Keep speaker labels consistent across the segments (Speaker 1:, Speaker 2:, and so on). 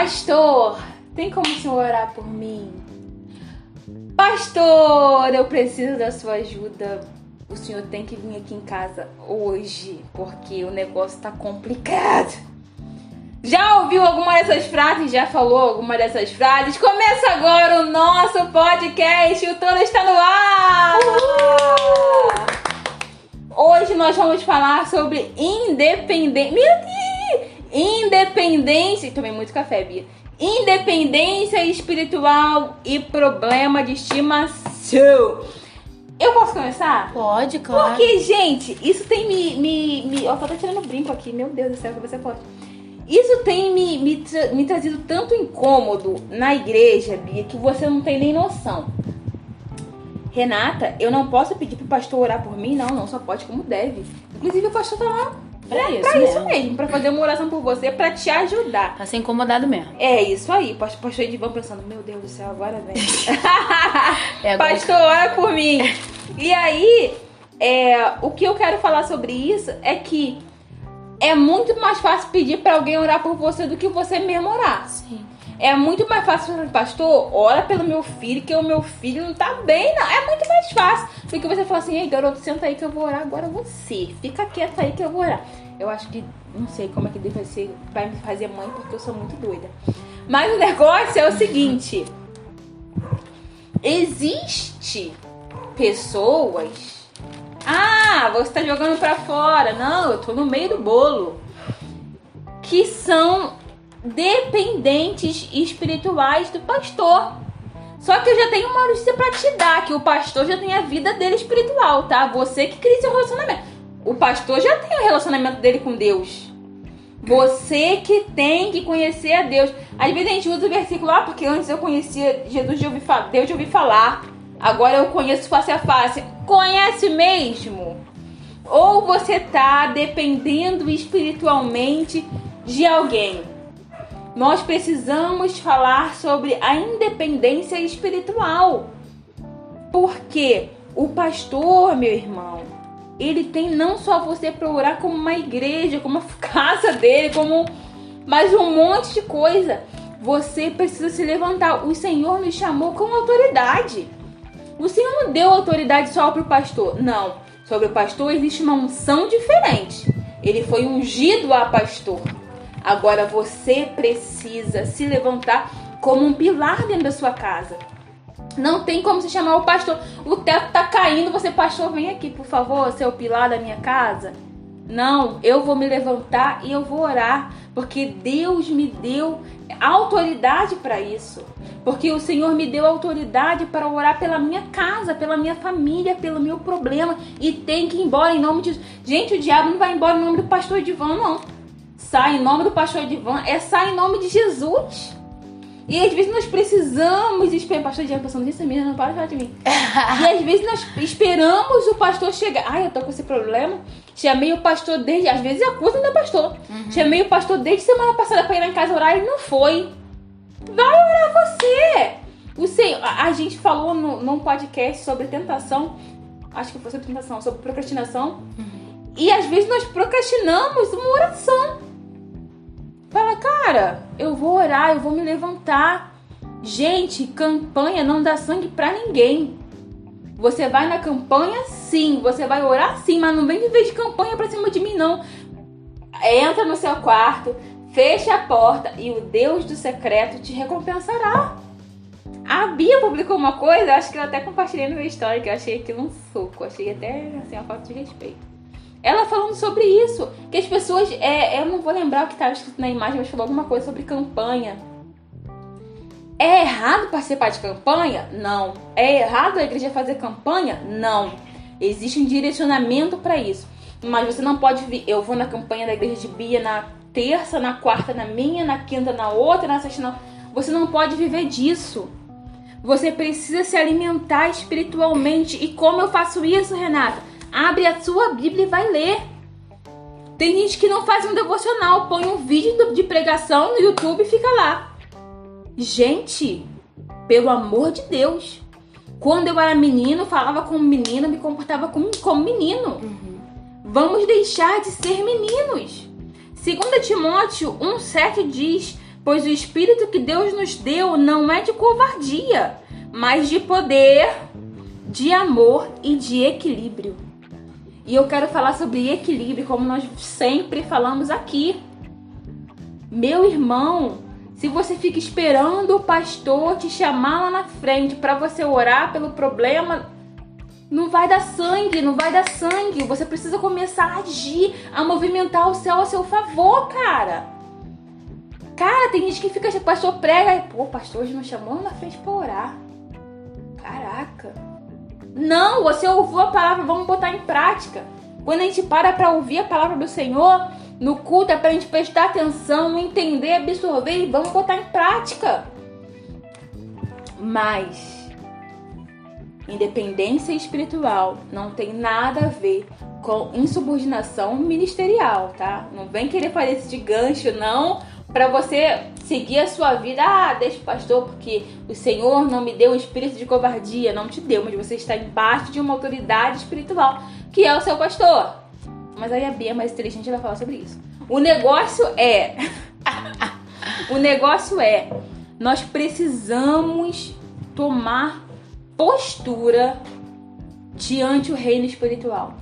Speaker 1: Pastor, tem como o senhor orar por mim? Pastor, eu preciso da sua ajuda. O senhor tem que vir aqui em casa hoje, porque o negócio tá complicado. Já ouviu alguma dessas frases? Já falou alguma dessas frases? Começa agora o nosso podcast. O Tono está no ar! Hoje nós vamos falar sobre independência. Meu Deus! Independência. Tomei muito café, Bia. Independência espiritual e problema de estimação. Eu posso começar?
Speaker 2: Pode, claro.
Speaker 1: Porque, gente, isso tem me. me, me... Ó, tirando brinco aqui, meu Deus do céu, que você pode. Isso tem me, me, tra- me trazido tanto incômodo na igreja, Bia, que você não tem nem noção. Renata, eu não posso pedir pro pastor orar por mim, não, não, só pode como deve. Inclusive, o pastor tá lá
Speaker 2: Pra isso,
Speaker 1: pra isso
Speaker 2: mesmo.
Speaker 1: mesmo, pra fazer uma oração por você, pra te ajudar.
Speaker 2: Tá sem incomodado mesmo.
Speaker 1: É isso aí, pastor, Edivan pensando, meu Deus do céu, agora vem.
Speaker 2: É, agora-
Speaker 1: Pastor, ora por mim. E aí, é, o que eu quero falar sobre isso é que é muito mais fácil pedir pra alguém orar por você do que você mesmo orar.
Speaker 2: Sim.
Speaker 1: É muito mais fácil falar, pastor, ora pelo meu filho, que o meu filho não tá bem, não. É muito mais fácil do que você falar assim, ei, garoto, senta aí que eu vou orar agora você. Fica quieto aí que eu vou orar. Eu acho que, não sei como é que deve ser, vai me fazer mãe, porque eu sou muito doida. Mas o negócio é o seguinte. Existe pessoas... Ah, você tá jogando pra fora. Não, eu tô no meio do bolo. Que são dependentes espirituais do pastor. Só que eu já tenho uma notícia pra te dar, que o pastor já tem a vida dele espiritual, tá? Você que cria seu relacionamento. O pastor já tem o relacionamento dele com Deus. Você que tem que conhecer a Deus. Às vezes a gente usa o versículo, ah, porque antes eu conhecia Jesus de ouvir falar, Deus de ouvir falar. Agora eu conheço face a face. Conhece mesmo? Ou você tá dependendo espiritualmente de alguém? Nós precisamos falar sobre a independência espiritual. Porque o pastor, meu irmão, ele tem não só você para orar como uma igreja, como a casa dele, como mais um monte de coisa. Você precisa se levantar. O Senhor nos chamou com autoridade. O Senhor não deu autoridade só para o pastor. Não. Sobre o pastor existe uma unção diferente. Ele foi ungido a pastor. Agora você precisa se levantar como um pilar dentro da sua casa. Não tem como você chamar o pastor. O teto tá caindo, você, pastor, vem aqui, por favor, ser o pilar da minha casa. Não, eu vou me levantar e eu vou orar, porque Deus me deu autoridade para isso. Porque o Senhor me deu autoridade para orar pela minha casa, pela minha família, pelo meu problema e tem que ir embora em nome de Gente, o diabo não vai embora em nome do pastor Edivan, não. Sai em nome do pastor Edivan, é sai em nome de Jesus. E às vezes nós precisamos esperar. Pastor Diego pensando nisso, menina, não para de falar de mim. e às vezes nós esperamos o pastor chegar. Ai, eu tô com esse problema. Chamei o pastor desde. Às vezes acusam do pastor. Chamei o pastor desde semana passada pra ir lá em casa orar e não foi. Vai orar você! O Senhor, a, a gente falou no, num podcast sobre tentação. Acho que foi sobre tentação, sobre procrastinação. E às vezes nós procrastinamos uma oração. Fala, cara, eu vou orar, eu vou me levantar. Gente, campanha não dá sangue pra ninguém. Você vai na campanha, sim. Você vai orar, sim. Mas não vem viver de campanha pra cima de mim, não. Entra no seu quarto, fecha a porta e o Deus do secreto te recompensará. A Bia publicou uma coisa, acho que eu até compartilhei no meu story, que eu achei aquilo um soco. Achei até assim, uma falta de respeito. Ela falando sobre isso, que as pessoas. É, eu não vou lembrar o que estava escrito na imagem, mas falou alguma coisa sobre campanha. É errado participar de campanha? Não. É errado a igreja fazer campanha? Não. Existe um direcionamento para isso. Mas você não pode vir. Eu vou na campanha da igreja de Bia na terça, na quarta na minha, na quinta na outra, na sexta na. Você não pode viver disso. Você precisa se alimentar espiritualmente. E como eu faço isso, Renata? Abre a sua Bíblia e vai ler. Tem gente que não faz um devocional, põe um vídeo de pregação no YouTube e fica lá. Gente, pelo amor de Deus. Quando eu era menino, falava como menino, me comportava como, como menino. Vamos deixar de ser meninos. 2 Timóteo 1,7 diz: Pois o espírito que Deus nos deu não é de covardia, mas de poder, de amor e de equilíbrio. E eu quero falar sobre equilíbrio, como nós sempre falamos aqui. Meu irmão, se você fica esperando o pastor te chamar lá na frente para você orar pelo problema, não vai dar sangue, não vai dar sangue. Você precisa começar a agir, a movimentar o céu a seu favor, cara. Cara, tem gente que fica, pastor prega e, pô, pastor hoje me chamou na frente pra orar. Caraca. Não, você ouviu a palavra, vamos botar em prática. Quando a gente para para ouvir a palavra do Senhor, no culto é pra gente prestar atenção, entender, absorver e vamos botar em prática. Mas independência espiritual não tem nada a ver com insubordinação ministerial, tá? Não vem querer fazer esse de gancho, não, para você seguir a sua vida. Ah, deixa o pastor, porque o Senhor não me deu um espírito de covardia. Não te deu, mas você está embaixo de uma autoridade espiritual, que é o seu pastor. Mas aí a Bia, mais inteligente, vai falar sobre isso. O negócio é. o negócio é. Nós precisamos tomar postura diante o reino espiritual.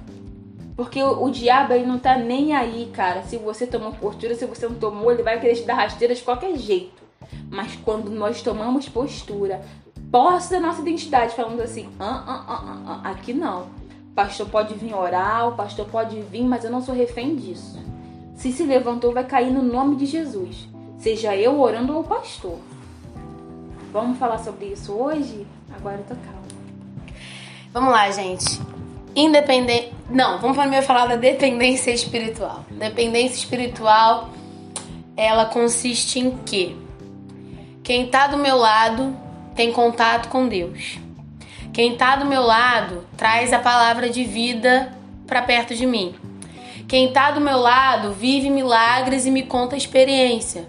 Speaker 1: Porque o, o, diabo ele não tá nem aí, cara. Se você tomou postura, se você não tomou, ele vai querer te dar rasteira de qualquer jeito. Mas quando nós tomamos postura, posse da nossa identidade, falando assim, ah, ah, ah, ah, aqui não. Pastor pode vir orar, o pastor pode vir, mas eu não sou refém disso. Se se levantou, vai cair no nome de Jesus. Seja eu orando ou o pastor. Vamos falar sobre isso hoje? Agora eu tô calma.
Speaker 2: Vamos lá, gente. Independente. Não, vamos primeiro falar da dependência espiritual. Dependência espiritual, ela consiste em quê? Quem tá do meu lado tem contato com Deus. Quem tá do meu lado traz a palavra de vida para perto de mim. Quem tá do meu lado vive milagres e me conta experiência.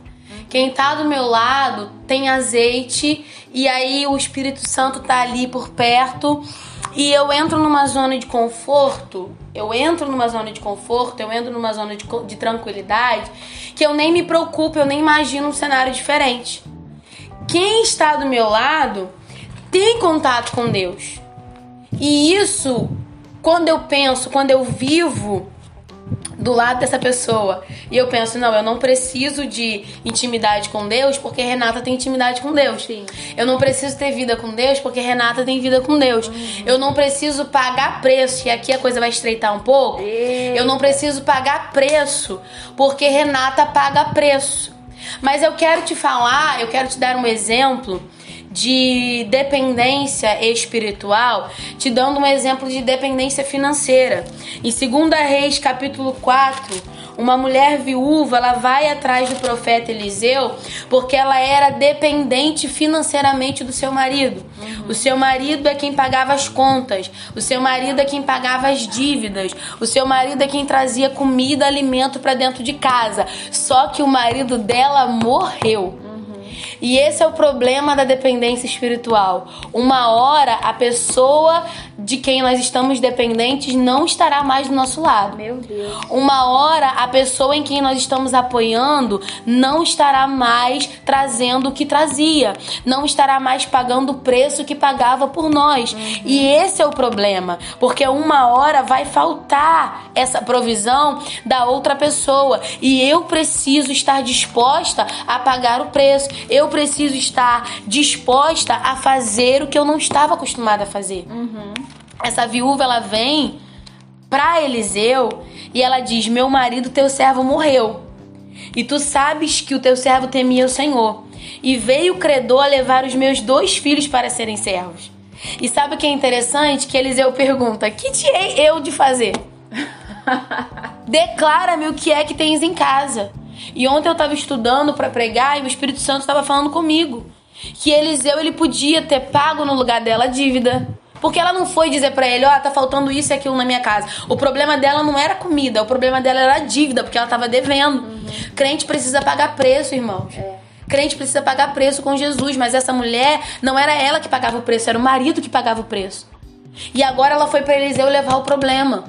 Speaker 2: Quem tá do meu lado tem azeite e aí o Espírito Santo tá ali por perto e eu entro numa zona de conforto, eu entro numa zona de conforto, eu entro numa zona de, de tranquilidade, que eu nem me preocupo, eu nem imagino um cenário diferente. Quem está do meu lado tem contato com Deus. E isso, quando eu penso, quando eu vivo do lado dessa pessoa e eu penso, não, eu não preciso de intimidade com Deus porque Renata tem intimidade com Deus.
Speaker 1: Sim.
Speaker 2: Eu não preciso ter vida com Deus porque Renata tem vida com Deus. Uhum. Eu não preciso pagar preço, e aqui a coisa vai estreitar um pouco. Eu não preciso pagar preço porque Renata paga preço. Mas eu quero te falar, eu quero te dar um exemplo de dependência espiritual, te dando um exemplo de dependência financeira. Em 2 Reis, capítulo 4, uma mulher viúva, ela vai atrás do profeta Eliseu porque ela era dependente financeiramente do seu marido. Uhum. O seu marido é quem pagava as contas, o seu marido é quem pagava as dívidas, o seu marido é quem trazia comida, alimento para dentro de casa. Só que o marido dela morreu. E esse é o problema da dependência espiritual. Uma hora a pessoa de quem nós estamos dependentes não estará mais do nosso lado.
Speaker 1: Meu Deus.
Speaker 2: Uma hora a pessoa em quem nós estamos apoiando não estará mais trazendo o que trazia, não estará mais pagando o preço que pagava por nós. Uhum. E esse é o problema, porque uma hora vai faltar essa provisão da outra pessoa e eu preciso estar disposta a pagar o preço. Eu preciso estar disposta a fazer o que eu não estava acostumada a fazer.
Speaker 1: Uhum.
Speaker 2: Essa viúva ela vem para Eliseu e ela diz: Meu marido, teu servo, morreu. E tu sabes que o teu servo temia o Senhor. E veio o credor a levar os meus dois filhos para serem servos. E sabe o que é interessante? Que Eliseu pergunta: Que te hei eu de fazer? Declara-me o que é que tens em casa. E ontem eu estava estudando para pregar e o Espírito Santo estava falando comigo que Eliseu ele podia ter pago no lugar dela a dívida. Porque ela não foi dizer para ele, ó, oh, tá faltando isso e aquilo na minha casa. O problema dela não era comida, o problema dela era a dívida, porque ela tava devendo. Uhum. Crente precisa pagar preço, irmãos.
Speaker 1: É.
Speaker 2: Crente precisa pagar preço com Jesus, mas essa mulher não era ela que pagava o preço, era o marido que pagava o preço. E agora ela foi para Eliseu levar o problema.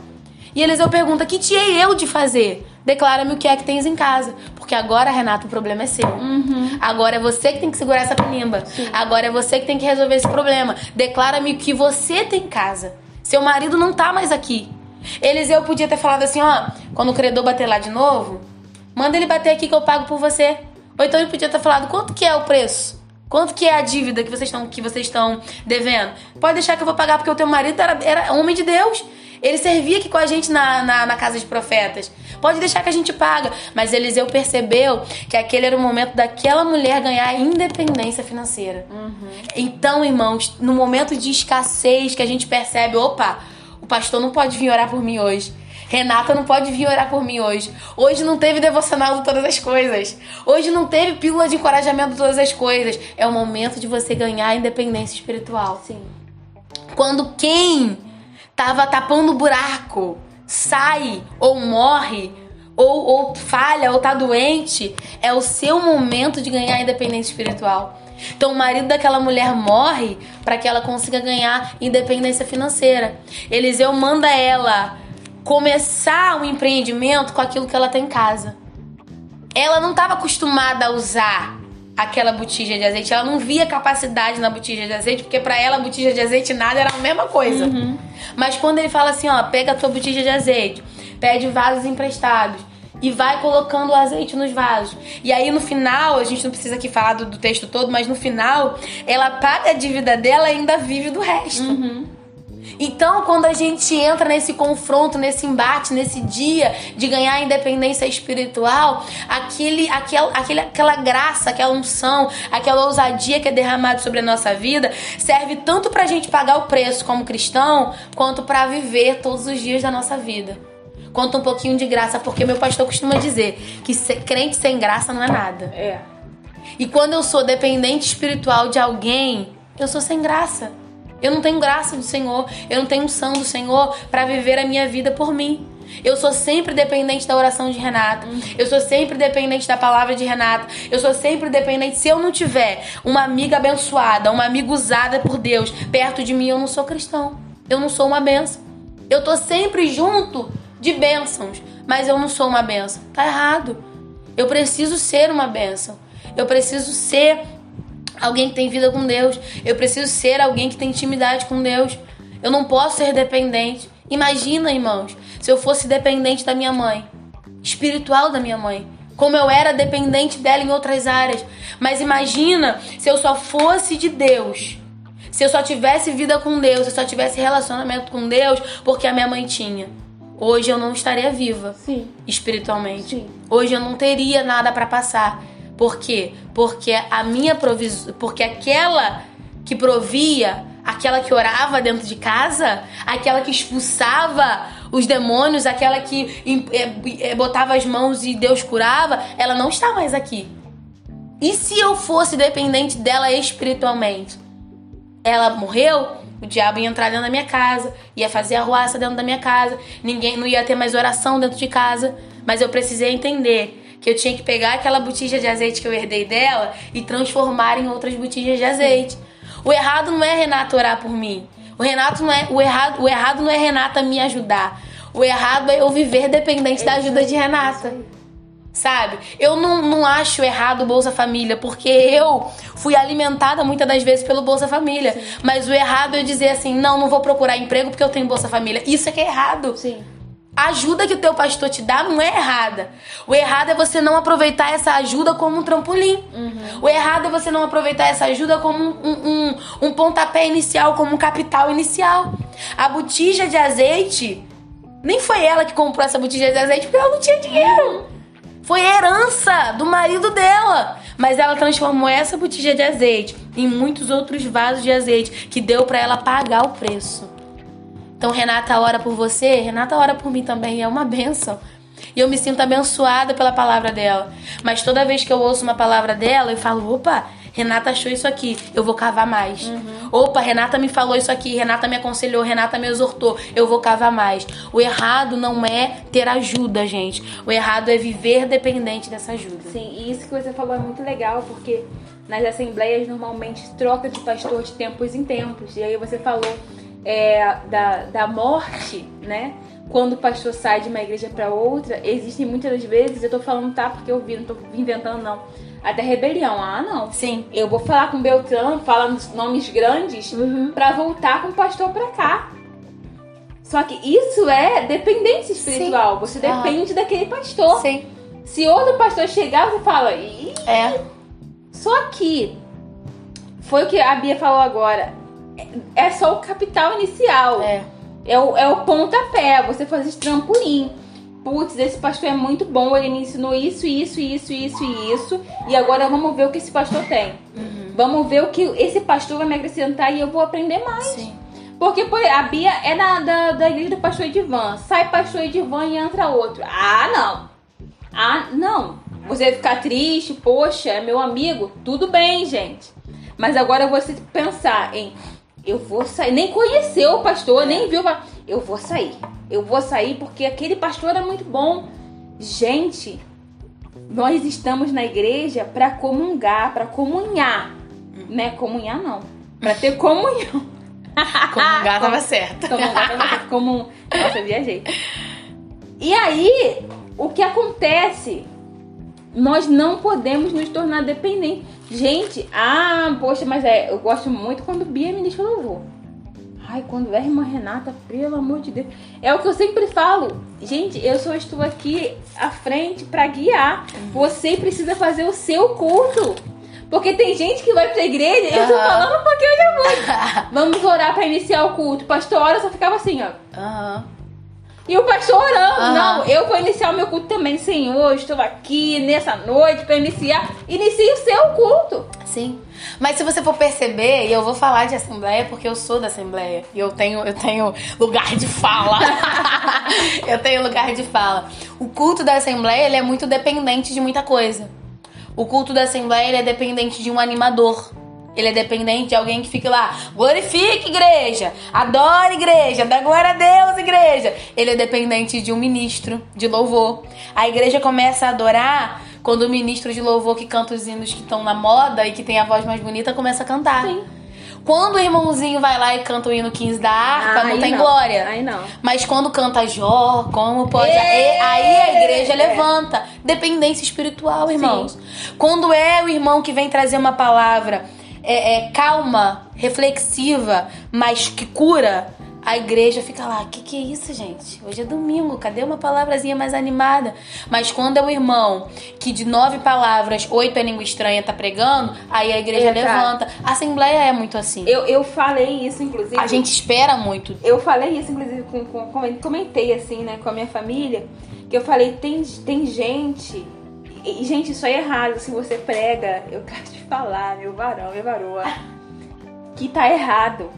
Speaker 2: E Eliseu pergunta: "Que tinha eu de fazer? Declara-me o que é que tens em casa." Porque agora, Renato, o problema é seu.
Speaker 1: Uhum.
Speaker 2: Agora é você que tem que segurar essa pinimba. Agora é você que tem que resolver esse problema. Declara-me que você tem em casa. Seu marido não tá mais aqui. Eliseu podia ter falado assim, ó, quando o credor bater lá de novo, manda ele bater aqui que eu pago por você. Ou então ele podia ter falado, quanto que é o preço? Quanto que é a dívida que vocês estão que vocês estão devendo? Pode deixar que eu vou pagar porque o teu marido era, era homem de Deus. Ele servia aqui com a gente na, na, na, casa de profetas. Pode deixar que a gente paga. Mas Eliseu percebeu que aquele era o momento daquela mulher ganhar independência financeira.
Speaker 1: Uhum.
Speaker 2: Então, irmãos, no momento de escassez que a gente percebe, opa, o pastor não pode vir orar por mim hoje. Renata não pode vir orar por mim hoje. Hoje não teve devocional de todas as coisas. Hoje não teve pílula de encorajamento de todas as coisas. É o momento de você ganhar independência espiritual.
Speaker 1: Sim.
Speaker 2: Quando quem tava tapando o buraco sai ou morre ou, ou falha ou tá doente, é o seu momento de ganhar independência espiritual. Então, o marido daquela mulher morre para que ela consiga ganhar independência financeira. Eliseu manda ela começar um empreendimento com aquilo que ela tem em casa. Ela não estava acostumada a usar aquela botija de azeite. Ela não via capacidade na botija de azeite, porque para ela a botija de azeite e nada era a mesma coisa.
Speaker 1: Uhum.
Speaker 2: Mas quando ele fala assim, ó, pega a tua botija de azeite, pede vasos emprestados e vai colocando o azeite nos vasos. E aí no final, a gente não precisa aqui falar do, do texto todo, mas no final ela paga a dívida dela e ainda vive do resto.
Speaker 1: Uhum.
Speaker 2: Então, quando a gente entra nesse confronto, nesse embate, nesse dia de ganhar a independência espiritual, aquele, aquel, aquele, aquela graça, aquela unção, aquela ousadia que é derramada sobre a nossa vida serve tanto pra gente pagar o preço como cristão, quanto para viver todos os dias da nossa vida. Conta um pouquinho de graça, porque meu pastor costuma dizer que ser crente sem graça não é nada.
Speaker 1: É.
Speaker 2: E quando eu sou dependente espiritual de alguém, eu sou sem graça. Eu não tenho graça do Senhor, eu não tenho unção do Senhor para viver a minha vida por mim. Eu sou sempre dependente da oração de Renata. Eu sou sempre dependente da palavra de Renata. Eu sou sempre dependente. Se eu não tiver uma amiga abençoada, uma amiga usada por Deus perto de mim, eu não sou cristão. Eu não sou uma benção. Eu tô sempre junto de bênçãos, mas eu não sou uma benção. Tá errado. Eu preciso ser uma benção. Eu preciso ser alguém que tem vida com Deus. Eu preciso ser alguém que tem intimidade com Deus. Eu não posso ser dependente. Imagina, irmãos, se eu fosse dependente da minha mãe, espiritual da minha mãe, como eu era dependente dela em outras áreas. Mas imagina se eu só fosse de Deus. Se eu só tivesse vida com Deus, se eu só tivesse relacionamento com Deus, porque a minha mãe tinha. Hoje eu não estaria viva
Speaker 1: Sim.
Speaker 2: espiritualmente.
Speaker 1: Sim.
Speaker 2: Hoje eu não teria nada para passar. Por quê? Porque a minha provisão, porque aquela que provia, aquela que orava dentro de casa, aquela que expulsava os demônios, aquela que é, é, botava as mãos e Deus curava, ela não está mais aqui. E se eu fosse dependente dela espiritualmente? Ela morreu, o diabo ia entrar dentro da minha casa, ia fazer arruaça dentro da minha casa, ninguém não ia ter mais oração dentro de casa, mas eu precisei entender que eu tinha que pegar aquela botija de azeite que eu herdei dela e transformar em outras botijas de azeite. O errado não é Renata orar por mim. O Renato não é o errado, o errado não é Renata me ajudar. O errado é eu viver dependente da ajuda de Renata. Sabe? Eu não, não acho errado o Bolsa Família, porque eu fui alimentada muitas das vezes pelo Bolsa Família. Sim. Mas o errado é eu dizer assim: não, não vou procurar emprego porque eu tenho Bolsa Família. Isso é que é errado.
Speaker 1: Sim.
Speaker 2: A ajuda que o teu pastor te dá não é errada. O errado é você não aproveitar essa ajuda como um trampolim.
Speaker 1: Uhum.
Speaker 2: O errado é você não aproveitar essa ajuda como um, um, um, pontapé inicial, como um capital inicial. A botija de azeite, nem foi ela que comprou essa botija de azeite porque ela não tinha dinheiro. Foi herança do marido dela. Mas ela transformou essa botija de azeite em muitos outros vasos de azeite que deu para ela pagar o preço. Então Renata ora por você, Renata ora por mim também, é uma benção. E eu me sinto abençoada pela palavra dela. Mas toda vez que eu ouço uma palavra dela, eu falo: opa, Renata achou isso aqui, eu vou cavar mais.
Speaker 1: Uhum.
Speaker 2: Opa, Renata me falou isso aqui, Renata me aconselhou, Renata me exortou, eu vou cavar mais. O errado não é ter ajuda, gente. O errado é viver dependente dessa ajuda.
Speaker 1: Sim, e isso que você falou é muito legal, porque nas assembleias normalmente troca de pastor de tempos em tempos. E aí você falou é, da, da morte, né? quando o pastor sai de uma igreja para outra, existem muitas das vezes, eu tô falando tá porque eu vi, não tô inventando não. Até rebelião. Ah, não.
Speaker 2: Sim.
Speaker 1: Eu vou falar com Beltrano, fala nos nomes grandes,
Speaker 2: Uhum.
Speaker 1: pra voltar com o pastor pra cá. Só que isso é dependência espiritual. Você
Speaker 2: Aham.
Speaker 1: depende daquele pastor.
Speaker 2: Sim.
Speaker 1: Se outro pastor chegar, você fala. Ih,
Speaker 2: É.
Speaker 1: só que foi o que a Bia falou agora. É é só o capital inicial.
Speaker 2: É.
Speaker 1: É o, é o pontapé, você fazer esse trampolim. Putz, esse pastor é muito bom, ele me ensinou isso, isso, isso, isso e isso. E agora vamos ver o que esse pastor tem.
Speaker 2: Uhum.
Speaker 1: Vamos ver o que esse pastor vai me acrescentar e eu vou aprender mais.
Speaker 2: Sim.
Speaker 1: Porque a Bia é da, da, da igreja do pastor Edivan. Sai pastor Edivan e entra outro. Ah, não. Ah, não. Você vai ficar triste, poxa, é meu amigo. Tudo bem, gente. Mas agora você pensar em eu vou sair. Nem conheceu o pastor, nem viu. Eu vou sair. Eu vou sair porque aquele pastor é muito bom. Gente, nós estamos na igreja para comungar, para comunhar. Né? Comunhar não. Para ter comunhão.
Speaker 2: Comungar tava certo.
Speaker 1: Comungar, comum. Nossa, eu viajei. E aí, o que acontece? Nós não podemos nos tornar dependentes. Gente, ah, poxa, mas é, eu gosto muito quando Bia ministra louvor. Ai, quando é irmã Renata, pelo amor de Deus. É o que eu sempre falo. Gente, eu só estou aqui à frente para guiar. Você precisa fazer o seu culto. Porque tem gente que vai pra igreja, eu tô falando porque eu já vou. Vamos orar pra iniciar o culto. Pastor, ora, só ficava assim, ó.
Speaker 2: Aham.
Speaker 1: E o pastor orando.
Speaker 2: Aham.
Speaker 1: Não, eu vou iniciar o meu culto também, Senhor. Estou aqui nessa noite pra iniciar. Inicie o seu culto.
Speaker 2: Sim. Mas se você for perceber, e eu vou falar de assembleia porque eu sou da assembleia. E eu tenho, eu tenho lugar de fala. eu tenho lugar de fala. O culto da assembleia, ele é muito dependente de muita coisa. O culto da assembleia, ele é dependente de um animador. Ele é dependente de alguém que fique lá, glorifique igreja, adore igreja, dá glória a Deus igreja. Ele é dependente de um ministro de louvor. A igreja começa a adorar quando o ministro de louvor que canta os hinos que estão na moda e que tem a voz mais bonita começa a cantar.
Speaker 1: Sim.
Speaker 2: Quando o irmãozinho vai lá e canta o hino 15 da harpa, não
Speaker 1: Aí
Speaker 2: tem glória.
Speaker 1: Aí não.
Speaker 2: Mas quando canta Jó, como pode.
Speaker 1: É.
Speaker 2: Aí a igreja levanta. Dependência espiritual, irmãos. Quando é o irmão que vem trazer uma palavra é, é, calma, reflexiva, mas que cura, a igreja fica lá. Que que é isso, gente? Hoje é domingo, cadê uma palavrazinha mais animada? Mas quando é o irmão que de nove palavras, oito é língua estranha, tá pregando, aí a igreja levanta. A assembleia é muito assim.
Speaker 1: Eu, eu falei isso, inclusive.
Speaker 2: A gente espera muito.
Speaker 1: Eu falei isso, inclusive, com, com- com- comentei assim, né, com a minha família, que eu falei, tem, tem gente. E, gente, isso é errado. Se você prega, eu quero te falar, meu varão, minha varoa, que tá errado.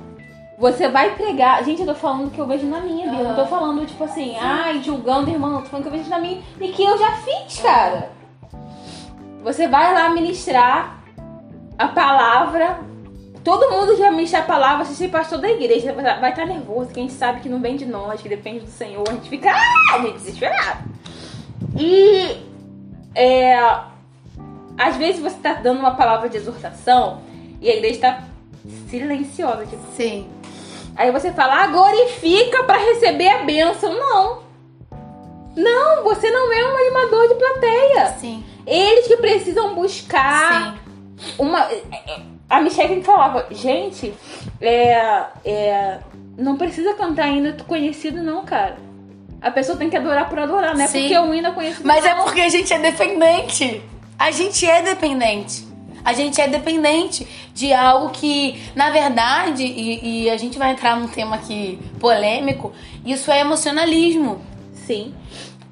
Speaker 1: Você vai pregar. Gente, eu tô falando que eu vejo na minha, Bia. Eu não tô falando, tipo assim, ai, julgando irmão. Eu tô falando que eu vejo na minha e que eu já fiz, cara. Você vai lá ministrar a palavra. Todo mundo que vai ministrar a palavra, se ser pastor da igreja, vai estar nervoso, que a gente sabe que não vem de nós, que depende do Senhor. A gente fica, ah, gente, desesperado. E é, às vezes você tá dando uma palavra de exortação e a igreja tá silenciosa, tipo,
Speaker 2: Sim.
Speaker 1: Aí você fala, ah, glorifica pra receber a bênção. Não. Não, você não é um animador de plateia.
Speaker 2: Sim.
Speaker 1: Eles que precisam buscar
Speaker 2: Sim.
Speaker 1: uma. A Michelle falava, gente, é, é, não precisa cantar hino conhecido, não, cara. A pessoa tem que adorar por adorar, não é
Speaker 2: Sim.
Speaker 1: porque o hino é conhecido.
Speaker 2: Mas é porque a gente é dependente. A gente é dependente. A gente é dependente de algo que, na verdade, e, e a gente vai entrar num tema aqui polêmico, isso é emocionalismo.
Speaker 1: Sim.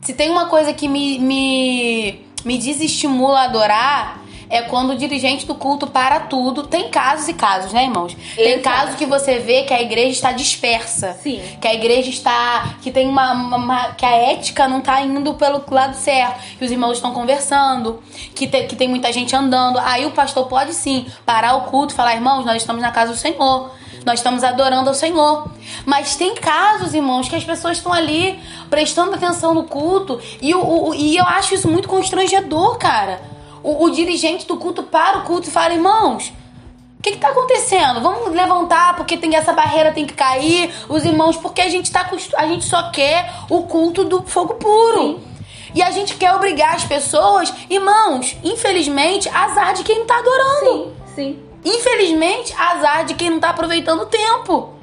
Speaker 2: Se tem uma coisa que me, me, me desestimula a adorar, é quando o dirigente do culto para tudo. Tem casos e casos, né, irmãos? Tem
Speaker 1: Exato.
Speaker 2: casos que você vê que a igreja está dispersa.
Speaker 1: Sim.
Speaker 2: Que a igreja está. que tem uma. uma- uma- que a ética não está indo pelo lado certo. Que os irmãos estão conversando. Que tem, que tem muita gente andando. Aí o pastor pode sim parar o culto e falar: irmãos, nós estamos na casa do Senhor. Nós estamos adorando ao Senhor. Mas tem casos, irmãos, que as pessoas estão ali prestando atenção no culto. E, o, o- e eu acho isso muito constrangedor, cara. O, o dirigente do culto para o culto e fala: irmãos, O que, que tá acontecendo? Vamos levantar porque tem essa barreira tem que cair, os irmãos, porque a gente tá a gente só quer o culto do fogo puro.
Speaker 1: Sim.
Speaker 2: E a gente quer obrigar as pessoas, irmãos, infelizmente, azar de quem não tá adorando.
Speaker 1: Sim, sim.
Speaker 2: Infelizmente, azar de quem não tá aproveitando o tempo.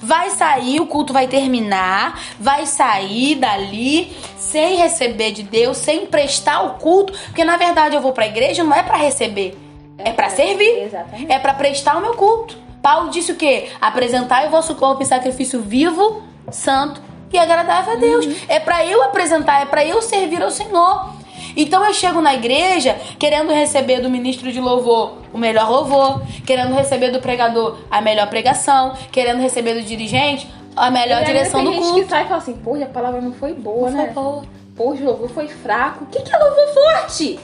Speaker 2: Vai sair, o culto vai terminar, vai sair dali sem receber de Deus, sem prestar o culto, porque na verdade eu vou pra igreja não é pra receber, é pra servir.
Speaker 1: Exatamente.
Speaker 2: É pra prestar o meu culto. Paulo disse o quê? Apresentai o vosso corpo em sacrifício vivo, santo e agradável a Deus. É pra eu apresentar, é pra eu servir ao Senhor. Então eu chego na igreja querendo receber do ministro de louvor o melhor louvor, querendo receber do pregador a melhor pregação, querendo receber do dirigente a melhor
Speaker 1: E aí
Speaker 2: direção
Speaker 1: tem
Speaker 2: do
Speaker 1: gente
Speaker 2: culto.
Speaker 1: que sai e fala assim, pô, a palavra não foi boa,
Speaker 2: Não foi
Speaker 1: né?
Speaker 2: boa.
Speaker 1: Pô, o louvor foi fraco. O que, que é louvor forte?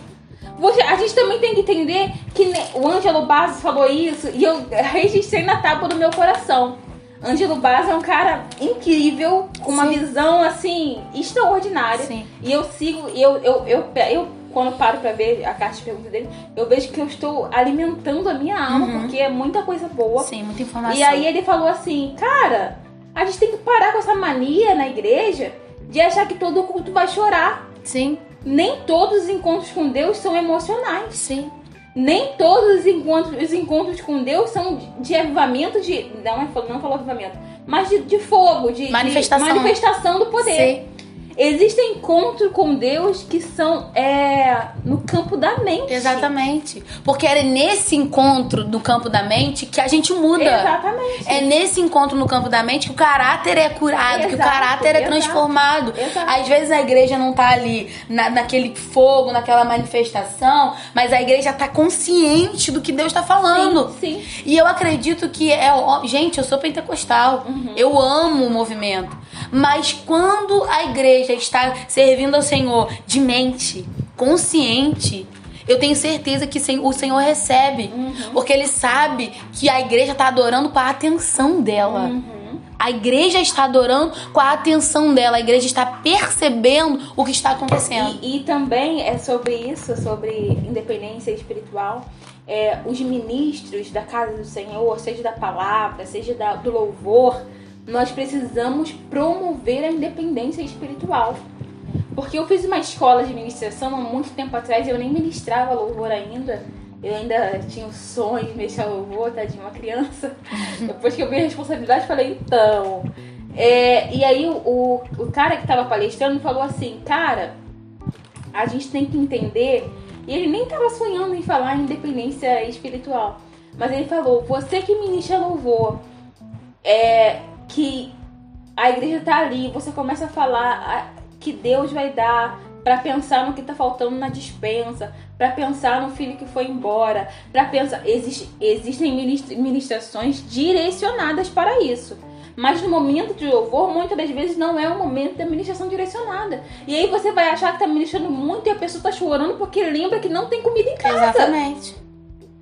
Speaker 1: Você- a gente também tem que entender que o Ângelo Bassi falou isso e eu registrei na tábua do meu coração. Ângelo Bassi é um cara incrível, com uma
Speaker 2: Sim.
Speaker 1: visão assim extraordinária.
Speaker 2: Sim.
Speaker 1: E eu sigo, eu, eu, eu, eu, quando paro pra ver a caixa de perguntas dele, eu vejo que eu estou alimentando a minha alma,
Speaker 2: Uhum.
Speaker 1: porque é muita coisa boa.
Speaker 2: Sim, muita informação.
Speaker 1: E aí ele falou assim, cara, a gente tem que parar com essa mania na igreja de achar que todo culto vai chorar.
Speaker 2: Sim,
Speaker 1: Nem todos os encontros com Deus são emocionais.
Speaker 2: sim.
Speaker 1: Nem todos os encontros, os encontros com Deus são de, de avivamento, de. Não, não falou avivamento, mas de, de fogo, de de
Speaker 2: Manifestação.
Speaker 1: manifestação do poder.
Speaker 2: Sim.
Speaker 1: Existem encontros com Deus que são é, no campo da mente.
Speaker 2: Exatamente. Porque é nesse encontro no campo da mente que a gente muda.
Speaker 1: Exatamente.
Speaker 2: É nesse encontro no campo da mente que o caráter é curado, que o
Speaker 1: Exato,
Speaker 2: caráter é
Speaker 1: exato,
Speaker 2: transformado.
Speaker 1: exato.
Speaker 2: Às vezes a igreja não tá ali na, naquele fogo, naquela manifestação, mas a igreja tá consciente do que Deus tá falando.
Speaker 1: Sim, sim.
Speaker 2: E eu acredito que é. Gente, eu sou pentecostal.
Speaker 1: Uhum.
Speaker 2: Eu amo o movimento. Mas quando a igreja está servindo ao Senhor de mente, consciente, eu tenho certeza que o Senhor recebe.
Speaker 1: Uhum.
Speaker 2: Porque ele sabe que a igreja está adorando com a atenção dela.
Speaker 1: Uhum.
Speaker 2: A igreja está adorando com a atenção dela. A igreja está percebendo o que está acontecendo.
Speaker 1: E, e também é sobre isso, sobre independência espiritual. É, os ministros da casa do Senhor, seja da palavra, seja da- do louvor, nós precisamos promover a independência espiritual. Porque eu fiz uma escola de ministração há muito tempo atrás, eu nem ministrava louvor ainda. Eu ainda tinha o sonho de mexer louvor, tadinha, uma criança. Depois que eu vi a responsabilidade, falei, então. É, e aí o, o, o cara que tava palestrando falou assim, cara, a gente tem que entender. E ele nem tava sonhando em falar em independência espiritual. Mas ele falou, você que ministra louvor, é que a igreja tá ali, você começa a falar que Deus vai dar pra pensar no que tá faltando na dispensa, pra pensar no filho que foi embora, pra pensar existe, existem ministra- ministrações direcionadas para isso. Mas no momento de louvor, muitas das vezes não é o momento da ministração direcionada. E aí você vai achar que tá ministrando muito e a pessoa tá chorando porque lembra que não tem comida em casa.
Speaker 2: Exatamente.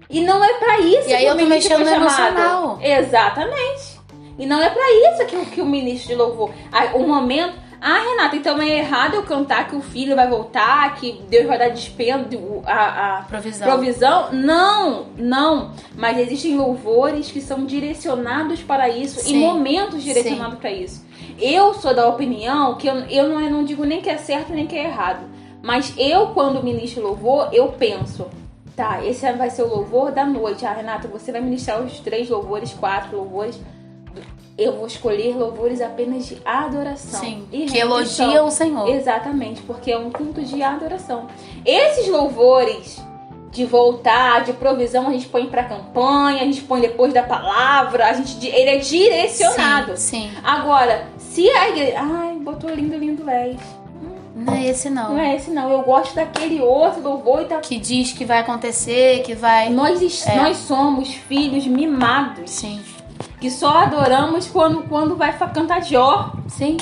Speaker 1: E não é pra isso
Speaker 2: E aí
Speaker 1: que
Speaker 2: eu
Speaker 1: o
Speaker 2: tô mexendo no emocional.
Speaker 1: Exatamente. E não é pra isso que, o- que o ministro de louvor. O momento. Ah, Renata, então é errado eu cantar que o filho vai voltar, que Deus vai dar despendo, a, a
Speaker 2: Provisão.
Speaker 1: provisão? Não, não. Mas existem louvores que são direcionados para isso e
Speaker 2: Sim.
Speaker 1: momentos direcionados para isso. Eu sou da opinião que eu, eu, não, eu não digo nem que é certo nem que é errado. Mas eu, quando ministro louvor, eu penso, tá, esse vai ser o louvor da noite. Ah, Renata, você vai ministrar os três louvores, quatro louvores. Eu vou escolher louvores apenas de adoração.
Speaker 2: Sim.
Speaker 1: e
Speaker 2: Que
Speaker 1: rendição.
Speaker 2: elogia o Senhor.
Speaker 1: Exatamente, porque é um culto de adoração. Esses louvores de voltar, de provisão, a gente põe pra campanha, a gente põe depois da palavra, a gente ele é direcionado.
Speaker 2: Sim, sim.
Speaker 1: Agora, se a igreja, ai, botou lindo, lindo les.
Speaker 2: Não é esse não.
Speaker 1: Não é esse não, eu gosto daquele outro louvor e tá
Speaker 2: Que diz que vai acontecer, que vai.
Speaker 1: nós,
Speaker 2: É.
Speaker 1: nós somos filhos mimados,
Speaker 2: Sim.
Speaker 1: Que só adoramos quando, quando vai cantar Jó,
Speaker 2: Sim.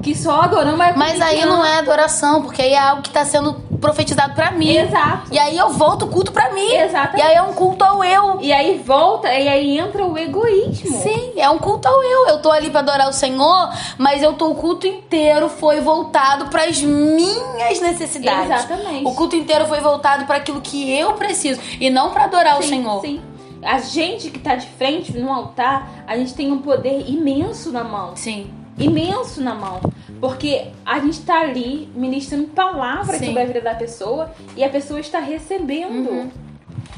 Speaker 1: que só adoramos é
Speaker 2: Mas aí não é adoração, porque aí é algo que tá sendo profetizado pra mim.
Speaker 1: Exato.
Speaker 2: E aí eu volto o culto pra mim.
Speaker 1: Exatamente.
Speaker 2: E aí é um culto ao eu.
Speaker 1: E aí volta, e aí entra o egoísmo.
Speaker 2: Sim, é um culto ao eu. Eu tô ali pra adorar o Senhor, mas eu tô o culto inteiro foi voltado pras minhas necessidades.
Speaker 1: Exatamente.
Speaker 2: O culto inteiro foi voltado para aquilo que eu preciso e não pra adorar o
Speaker 1: Sim,
Speaker 2: Senhor.
Speaker 1: Sim. A gente que tá de frente no altar, a gente tem um poder imenso na mão.
Speaker 2: Sim.
Speaker 1: Imenso na mão. Porque a gente tá ali ministrando palavras
Speaker 2: Sim.
Speaker 1: sobre a vida da pessoa e a pessoa está recebendo.
Speaker 2: Uhum.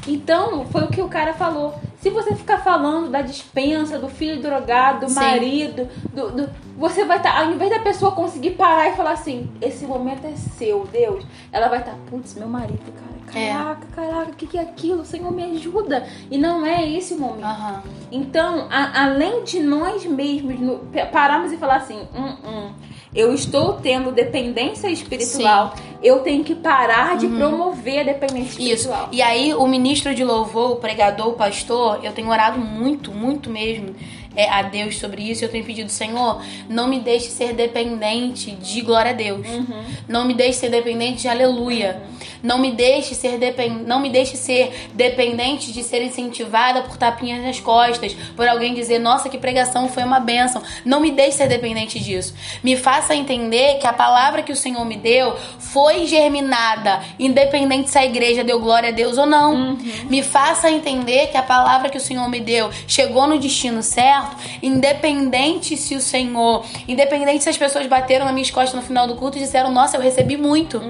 Speaker 1: Então, foi o que o cara falou. Se você ficar falando da dispensa, do filho drogado, do
Speaker 2: Sim.
Speaker 1: marido, do, do- você vai estar, ao invés da pessoa conseguir parar e falar assim, esse momento é seu, Deus, ela vai estar, putz, meu marido, cara,
Speaker 2: É.
Speaker 1: caraca, caraca, o que, que é aquilo? Senhor, me ajuda. E não é esse o momento.
Speaker 2: Aham.
Speaker 1: Então, a- além de nós mesmos no- pararmos e falar assim, hum, hum, eu estou tendo dependência espiritual, eu tenho que parar de promover a dependência
Speaker 2: Uhum. Isso.
Speaker 1: espiritual.
Speaker 2: E aí, o ministro de louvor, o pregador, o pastor, eu tenho orado muito, muito mesmo é, a Deus sobre isso. Eu tenho pedido, Senhor, não me deixe ser dependente de glória a Deus.
Speaker 1: Uhum.
Speaker 2: Não me deixe ser dependente de aleluia. Não me deixe ser depen... não me deixe ser dependente de ser incentivada por tapinhas nas costas, por alguém dizer, nossa, que pregação foi uma bênção. Não me deixe ser dependente disso. Me faça entender que a palavra que o Senhor me deu foi germinada, independente se a igreja deu glória a Deus ou não. Me faça entender que a palavra que o Senhor me deu chegou no destino certo, independente se o Senhor, independente se as pessoas bateram nas minhas costas no final do culto e disseram, nossa, eu recebi muito.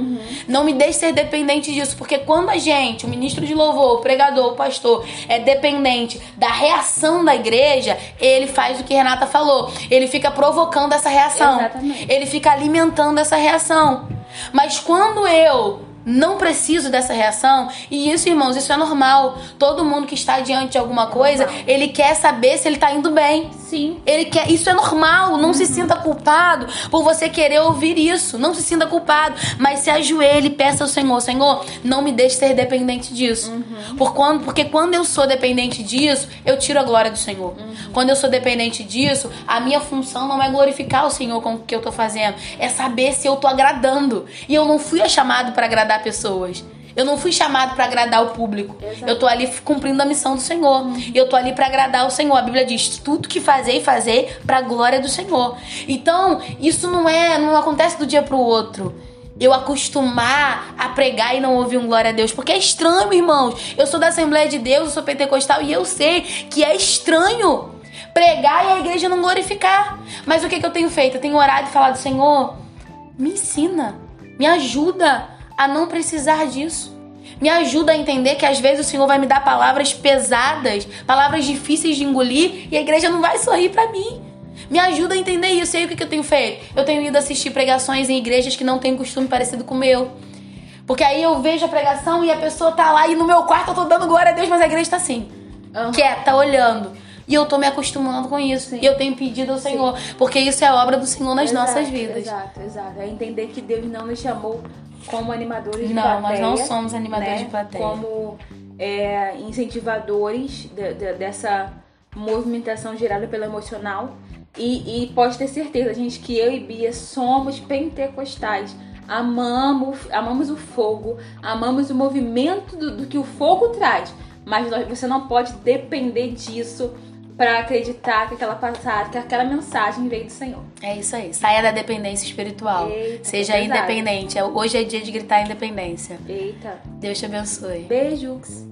Speaker 2: Não me deixe ser dependente disso, porque quando a gente, o ministro de louvor, o pregador, o pastor, é dependente da reação da igreja, ele faz o que Renata falou. Ele fica provocando essa reação.
Speaker 1: Exatamente.
Speaker 2: Ele fica alimentando essa reação. Mas quando eu não preciso dessa reação, e isso, irmãos, isso é normal. Todo mundo que está diante de alguma coisa,
Speaker 1: Normal.
Speaker 2: ele quer saber se ele tá indo bem.
Speaker 1: Sim.
Speaker 2: Ele quer, isso é normal, não se sinta culpado por você querer ouvir isso. Não se sinta culpado, mas se ajoelhe e peça ao Senhor, Senhor, não me deixe ser dependente disso. Por quando, porque quando eu sou dependente disso, eu tiro a glória do Senhor. Quando eu sou dependente disso, a minha função não é glorificar o Senhor com o que eu tô fazendo, é saber se eu tô agradando. E eu não fui chamado para agradar pessoas. Eu não fui chamado para agradar o público.
Speaker 1: Exato.
Speaker 2: Eu tô ali cumprindo a missão do Senhor. E eu tô ali para agradar o Senhor. A Bíblia diz: tudo que fazer e fazer para a glória do Senhor. Então, isso não é, não acontece do dia pro outro. Eu acostumar a pregar e não ouvir um glória a Deus, porque é estranho, irmãos. Eu sou da Assembleia de Deus, eu sou pentecostal e eu sei que é estranho pregar e a igreja não glorificar. Mas o que, que eu tenho feito? Eu tenho orado e falado, Senhor, me ensina, me ajuda a não precisar disso. Me ajuda a entender que às vezes o Senhor vai me dar palavras pesadas, palavras difíceis de engolir e a igreja não vai sorrir pra mim. Me ajuda a entender isso. E aí o que eu tenho feito? Eu tenho ido assistir pregações em igrejas que não têm costume parecido com o meu. Porque aí eu vejo a pregação e a pessoa tá lá e no meu quarto eu tô dando glória a Deus, mas a igreja tá assim,
Speaker 1: Aham.
Speaker 2: quieta, olhando. E eu tô me acostumando com isso.
Speaker 1: Sim.
Speaker 2: E eu tenho pedido ao Senhor, porque isso é obra do Senhor nas
Speaker 1: Exato,
Speaker 2: nossas vidas.
Speaker 1: Exato, exato. É entender que Deus não nos chamou como animadores de
Speaker 2: Não,
Speaker 1: plateia.
Speaker 2: nós não somos animadores
Speaker 1: né?
Speaker 2: de plateia.
Speaker 1: Como é, incentivadores de- de- dessa movimentação gerada pelo emocional. E, e pode ter certeza, gente, que eu e Bia somos pentecostais. Amamos, amamos o fogo, amamos o movimento do, do que o fogo traz. Mas nós- você não pode depender disso para acreditar que aquela passagem, que aquela mensagem veio do Senhor.
Speaker 2: É isso aí. Saia da dependência espiritual.
Speaker 1: Eita,
Speaker 2: Seja
Speaker 1: pesado.
Speaker 2: independente. Hoje é dia de gritar independência.
Speaker 1: Eita,
Speaker 2: Deus te abençoe.
Speaker 1: beijos.